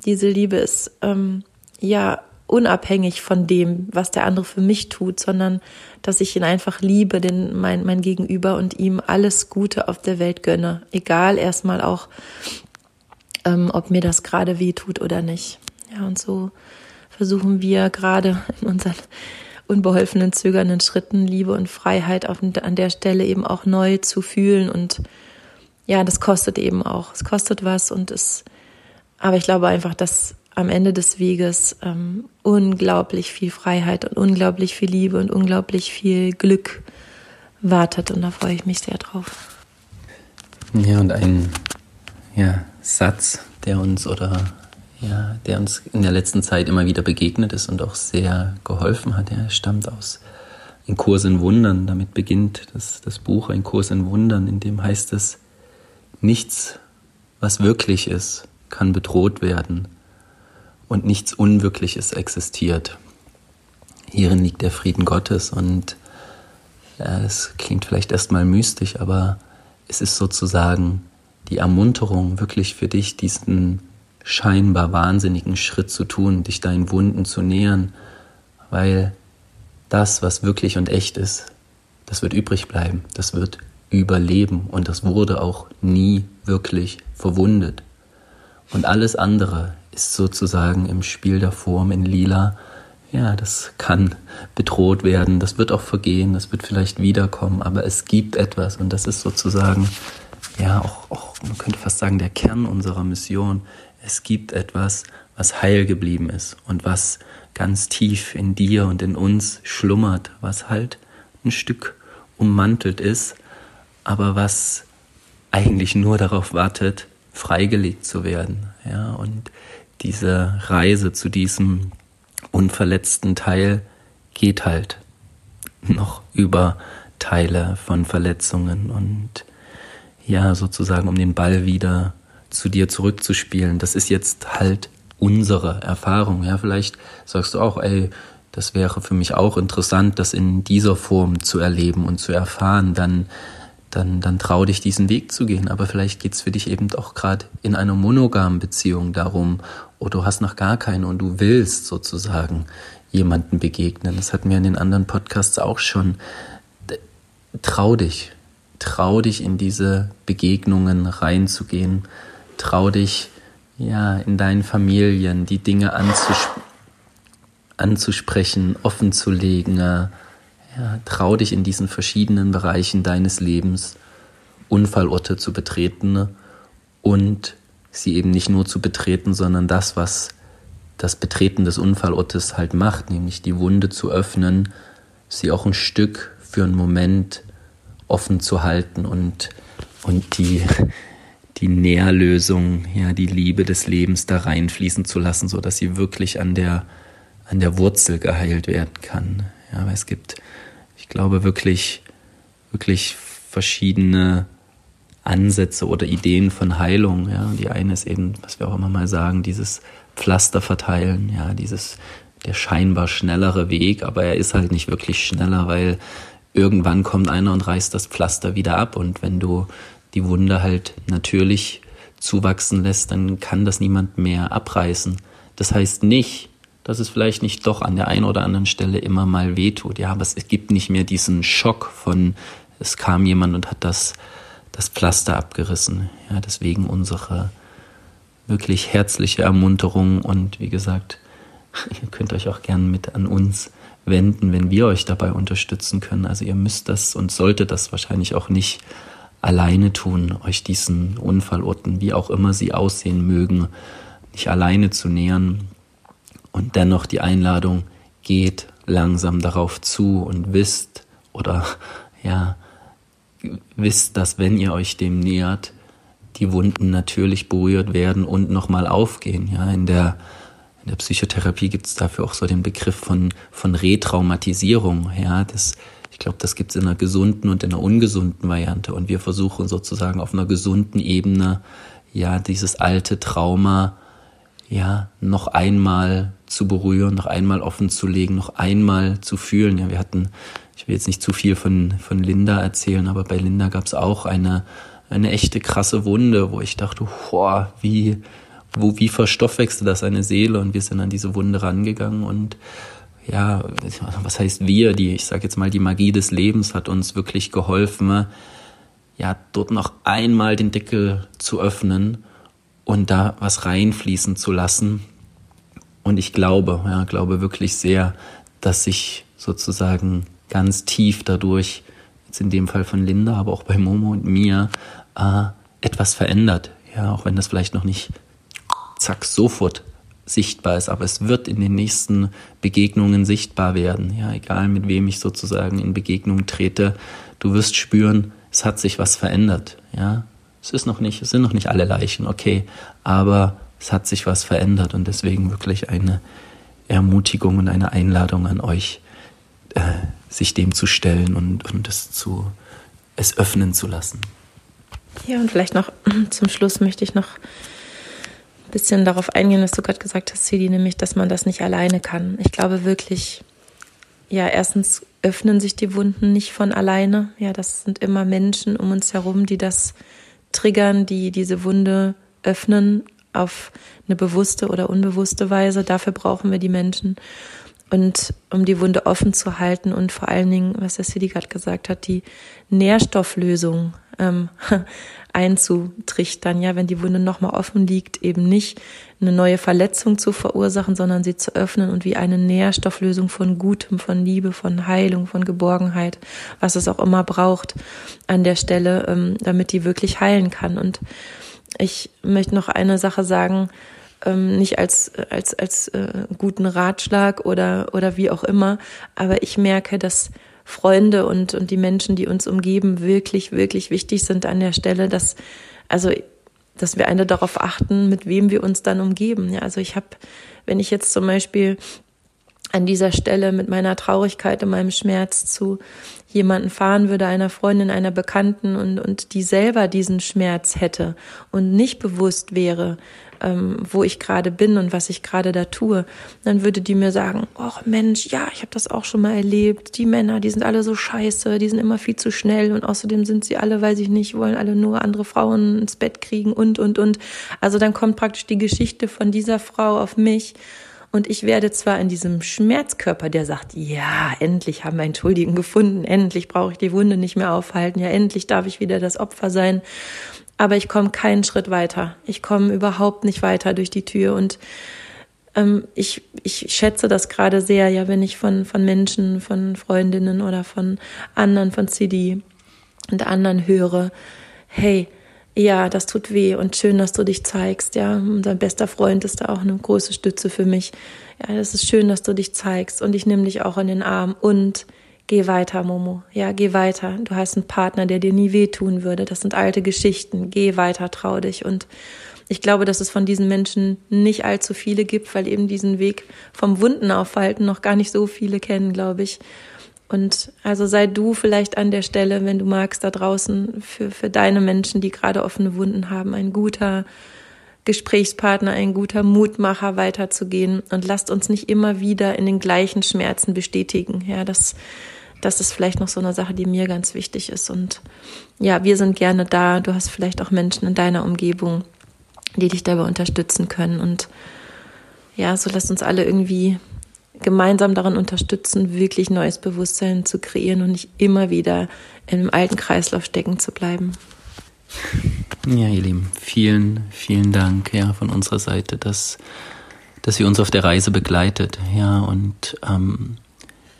diese Liebe ist ähm, ja unabhängig von dem, was der andere für mich tut, sondern dass ich ihn einfach liebe, den mein mein Gegenüber und ihm alles Gute auf der Welt gönne, egal erstmal auch ähm, ob mir das gerade weh tut oder nicht. Ja, und so versuchen wir gerade in unseren unbeholfenen, zögernden Schritten Liebe und Freiheit auf, an der Stelle eben auch neu zu fühlen. Und ja, das kostet eben auch. Es kostet was und es, aber ich glaube einfach, dass am Ende des Weges ähm, unglaublich viel Freiheit und unglaublich viel Liebe und unglaublich viel Glück wartet und da freue ich mich sehr drauf. Ja, und ein ja, Satz, der uns oder ja, der uns in der letzten Zeit immer wieder begegnet ist und auch sehr geholfen hat, der stammt aus Ein Kurs in Wundern. Damit beginnt das, das Buch Ein Kurs in Wundern, in dem heißt es, nichts, was wirklich ist, kann bedroht werden und nichts Unwirkliches existiert. Hierin liegt der Frieden Gottes und ja, es klingt vielleicht erstmal mystisch, aber es ist sozusagen die Ermunterung, wirklich für dich diesen scheinbar wahnsinnigen Schritt zu tun, dich deinen Wunden zu nähern, weil das, was wirklich und echt ist, das wird übrig bleiben, das wird überleben und das wurde auch nie wirklich verwundet. Und alles andere ist sozusagen im Spiel der Form in lila ja, das kann bedroht werden, das wird auch vergehen, das wird vielleicht wiederkommen, aber es gibt etwas und das ist sozusagen, ja, auch, auch, man könnte fast sagen, der Kern unserer Mission. Es gibt etwas, was heil geblieben ist und was ganz tief in dir und in uns schlummert, was halt ein Stück ummantelt ist, aber was eigentlich nur darauf wartet, freigelegt zu werden. Ja, und diese Reise zu diesem unverletzten Teil geht halt noch über Teile von Verletzungen und ja, sozusagen, um den Ball wieder zu dir zurückzuspielen. Das ist jetzt halt unsere Erfahrung. Ja, vielleicht sagst du auch, ey, das wäre für mich auch interessant, das in dieser Form zu erleben und zu erfahren. Dann dann, dann trau dich, diesen Weg zu gehen. Aber vielleicht geht's für dich eben auch gerade in einer monogamen Beziehung darum, oder du hast noch gar keine und du willst sozusagen jemanden begegnen. Das hatten wir in den anderen Podcasts auch schon. Trau dich, trau dich in diese Begegnungen reinzugehen. Trau dich, ja, in deinen Familien die Dinge anzus anzusprechen, offen zu legen, ja, trau dich in diesen verschiedenen Bereichen deines Lebens Unfallorte zu betreten und sie eben nicht nur zu betreten, sondern das, was das Betreten des Unfallortes halt macht, nämlich die Wunde zu öffnen, sie auch ein Stück für einen Moment offen zu halten und, und die, die Nährlösung, ja, die Liebe des Lebens da reinfließen zu lassen, so dass sie wirklich an der, an der Wurzel geheilt werden kann. Ja, weil es gibt ich glaube wirklich, wirklich verschiedene Ansätze oder Ideen von Heilung. Ja, die eine ist eben, was wir auch immer mal sagen, dieses Pflaster verteilen, ja, dieses der scheinbar schnellere Weg, aber er ist halt nicht wirklich schneller, weil irgendwann kommt einer und reißt das Pflaster wieder ab und wenn du die Wunde halt natürlich zuwachsen lässt, dann kann das niemand mehr abreißen. Das heißt nicht, dass es vielleicht nicht doch an der einen oder anderen Stelle immer mal wehtut. Ja, aber es gibt nicht mehr diesen Schock von, es kam jemand und hat das, das Pflaster abgerissen. Ja, deswegen unsere wirklich herzliche Ermunterung und wie gesagt, ihr könnt euch auch gern mit an uns wenden, wenn wir euch dabei unterstützen können. Also ihr müsst das und solltet das wahrscheinlich auch nicht alleine tun, euch diesen Unfallorten, wie auch immer sie aussehen mögen, nicht alleine zu nähern, und dennoch die Einladung, geht langsam darauf zu und wisst oder ja, wisst, dass wenn ihr euch dem nähert, die Wunden natürlich berührt werden und nochmal aufgehen. Ja, in der, in der Psychotherapie gibt es dafür auch so den Begriff von, von Retraumatisierung. Ja, das, ich glaube, das gibt es in einer gesunden und in einer ungesunden Variante. Und wir versuchen sozusagen auf einer gesunden Ebene, ja, dieses alte Trauma, ja, noch einmal zu berühren, noch einmal offen zu legen, noch einmal zu fühlen. Ja, wir hatten, ich will jetzt nicht zu viel von, von Linda erzählen, aber bei Linda gab es auch eine, eine echte krasse Wunde, wo ich dachte, boah, wie, wo, wie verstoffwechselt das eine Seele? Und wir sind an diese Wunde rangegangen und ja, was heißt wir, die, ich sage jetzt mal, die Magie des Lebens hat uns wirklich geholfen, ja, dort noch einmal den Deckel zu öffnen und da was reinfließen zu lassen, und ich glaube, ja, glaube wirklich sehr, dass sich sozusagen ganz tief dadurch, jetzt in dem Fall von Linda, aber auch bei Momo und mir, äh, etwas verändert. Ja, auch wenn das vielleicht noch nicht zack sofort sichtbar ist, aber es wird in den nächsten Begegnungen sichtbar werden. Ja, egal mit wem ich sozusagen in Begegnung trete, du wirst spüren, es hat sich was verändert. Ja, es ist noch nicht, es sind noch nicht alle Leichen, okay, aber es hat sich was verändert und deswegen wirklich eine Ermutigung und eine Einladung an euch, äh, sich dem zu stellen und, und es zu, es öffnen zu lassen. Ja, und vielleicht noch zum Schluss möchte ich noch bisschen darauf eingehen, was du gerade gesagt hast, Sidi, nämlich, dass man das nicht alleine kann. Ich glaube wirklich, ja, erstens öffnen sich die Wunden nicht von alleine. Ja, das sind immer Menschen um uns herum, die das triggern, die diese Wunde öffnen auf eine bewusste oder unbewusste Weise. Dafür brauchen wir die Menschen. Und um die Wunde offen zu halten und vor allen Dingen, was der Sidi gerade gesagt hat, die Nährstofflösung ähm, einzutrichtern, ja, wenn die Wunde nochmal offen liegt, eben nicht eine neue Verletzung zu verursachen, sondern sie zu öffnen und wie eine Nährstofflösung von Gutem, von Liebe, von Heilung, von Geborgenheit, was es auch immer braucht an der Stelle, ähm, damit die wirklich heilen kann. Und ich möchte noch eine Sache sagen, ähm, nicht als als als äh, guten Ratschlag oder oder wie auch immer, aber ich merke, dass Freunde und, und die Menschen, die uns umgeben, wirklich, wirklich wichtig sind an der Stelle, dass, also, dass wir eine darauf achten, mit wem wir uns dann umgeben. Ja, also ich habe, wenn ich jetzt zum Beispiel an dieser Stelle mit meiner Traurigkeit und meinem Schmerz zu jemanden fahren würde, einer Freundin, einer Bekannten und, und die selber diesen Schmerz hätte und nicht bewusst wäre, ähm, wo ich gerade bin und was ich gerade da tue, dann würde die mir sagen, ach Mensch, ja, ich habe das auch schon mal erlebt. Die Männer, die sind alle so scheiße, die sind immer viel zu schnell und außerdem sind sie alle, weiß ich nicht, wollen alle nur andere Frauen ins Bett kriegen und, und, und. Also dann kommt praktisch die Geschichte von dieser Frau auf mich. Und ich werde zwar in diesem Schmerzkörper, der sagt, ja, endlich haben wir einen gefunden, endlich brauche ich die Wunde nicht mehr aufhalten, ja, endlich darf ich wieder das Opfer sein aber ich komme keinen Schritt weiter. Ich komme überhaupt nicht weiter durch die Tür und ähm, ich, ich schätze das gerade sehr, ja, wenn ich von, von Menschen, von Freundinnen oder von anderen, von CD und anderen höre, hey, ja, das tut weh und schön, dass du dich zeigst, ja. Unser bester Freund ist da auch eine große Stütze für mich. Ja, es ist schön, dass du dich zeigst und ich nehme dich auch in den Arm und Geh weiter, Momo. Ja, geh weiter. Du hast einen Partner, der dir nie wehtun würde. Das sind alte Geschichten. Geh weiter, trau dich. Und ich glaube, dass es von diesen Menschen nicht allzu viele gibt, weil eben diesen Weg vom Wunden aufhalten noch gar nicht so viele kennen, glaube ich. Und also sei du vielleicht an der Stelle, wenn du magst, da draußen für, für deine Menschen, die gerade offene Wunden haben, ein guter Gesprächspartner, ein guter Mutmacher weiterzugehen und lasst uns nicht immer wieder in den gleichen Schmerzen bestätigen. Ja, das das ist vielleicht noch so eine Sache, die mir ganz wichtig ist. Und ja, wir sind gerne da. Du hast vielleicht auch Menschen in deiner Umgebung, die dich dabei unterstützen können. Und ja, so lasst uns alle irgendwie gemeinsam daran unterstützen, wirklich neues Bewusstsein zu kreieren und nicht immer wieder einem alten Kreislauf stecken zu bleiben. Ja, ihr Lieben, vielen, vielen Dank ja von unserer Seite, dass, dass ihr uns auf der Reise begleitet, ja und ähm,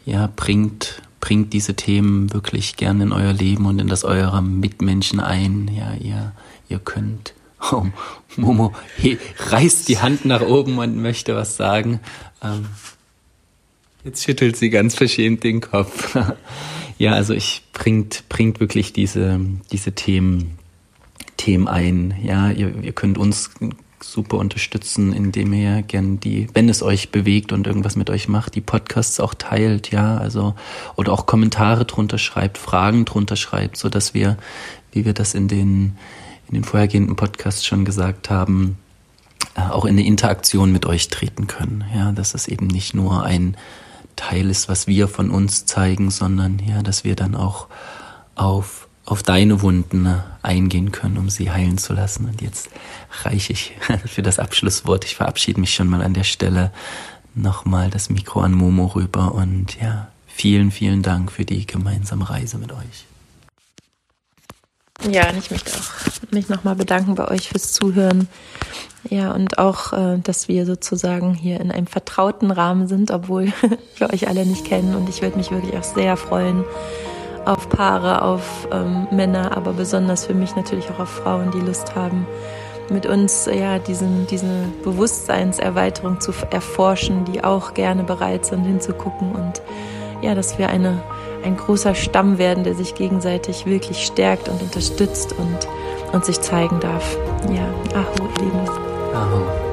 ja bringt bringt diese Themen wirklich gerne in euer Leben und in das eurer Mitmenschen ein. Ja, ihr, ihr könnt. Oh, Momo hey, reißt die Hand nach oben und möchte was sagen. Ähm, jetzt schüttelt sie ganz verschämt den Kopf. ja, also ich bringt, bringt wirklich diese, diese Themen, Themen ein. Ja, ihr, ihr könnt uns super unterstützen, indem ihr gern die, wenn es euch bewegt und irgendwas mit euch macht, die Podcasts auch teilt, ja, also oder auch Kommentare drunter schreibt, Fragen drunter schreibt, so dass wir, wie wir das in den in den vorhergehenden Podcasts schon gesagt haben, äh, auch in eine Interaktion mit euch treten können, ja, dass es eben nicht nur ein Teil ist, was wir von uns zeigen, sondern ja, dass wir dann auch auf auf deine Wunden ne, eingehen können, um sie heilen zu lassen. Und jetzt reiche ich für das Abschlusswort. Ich verabschiede mich schon mal an der Stelle nochmal das Mikro an Momo rüber und ja, vielen, vielen Dank für die gemeinsame Reise mit euch. Ja, und ich möchte auch mich nochmal bedanken bei euch fürs Zuhören. Ja, und auch, äh, dass wir sozusagen hier in einem vertrauten Rahmen sind, obwohl wir euch alle nicht kennen. Und ich würde mich wirklich auch sehr freuen, auf Paare, auf ähm, Männer, aber besonders für mich natürlich auch auf Frauen, die Lust haben, mit uns ja diesen, diese Bewusstseinserweiterung zu erforschen, die auch gerne bereit sind hinzugucken und ja, dass wir eine, ein großer Stamm werden, der sich gegenseitig wirklich stärkt und unterstützt und, und sich zeigen darf. Ja, Aho, ihr Lieben. Aho.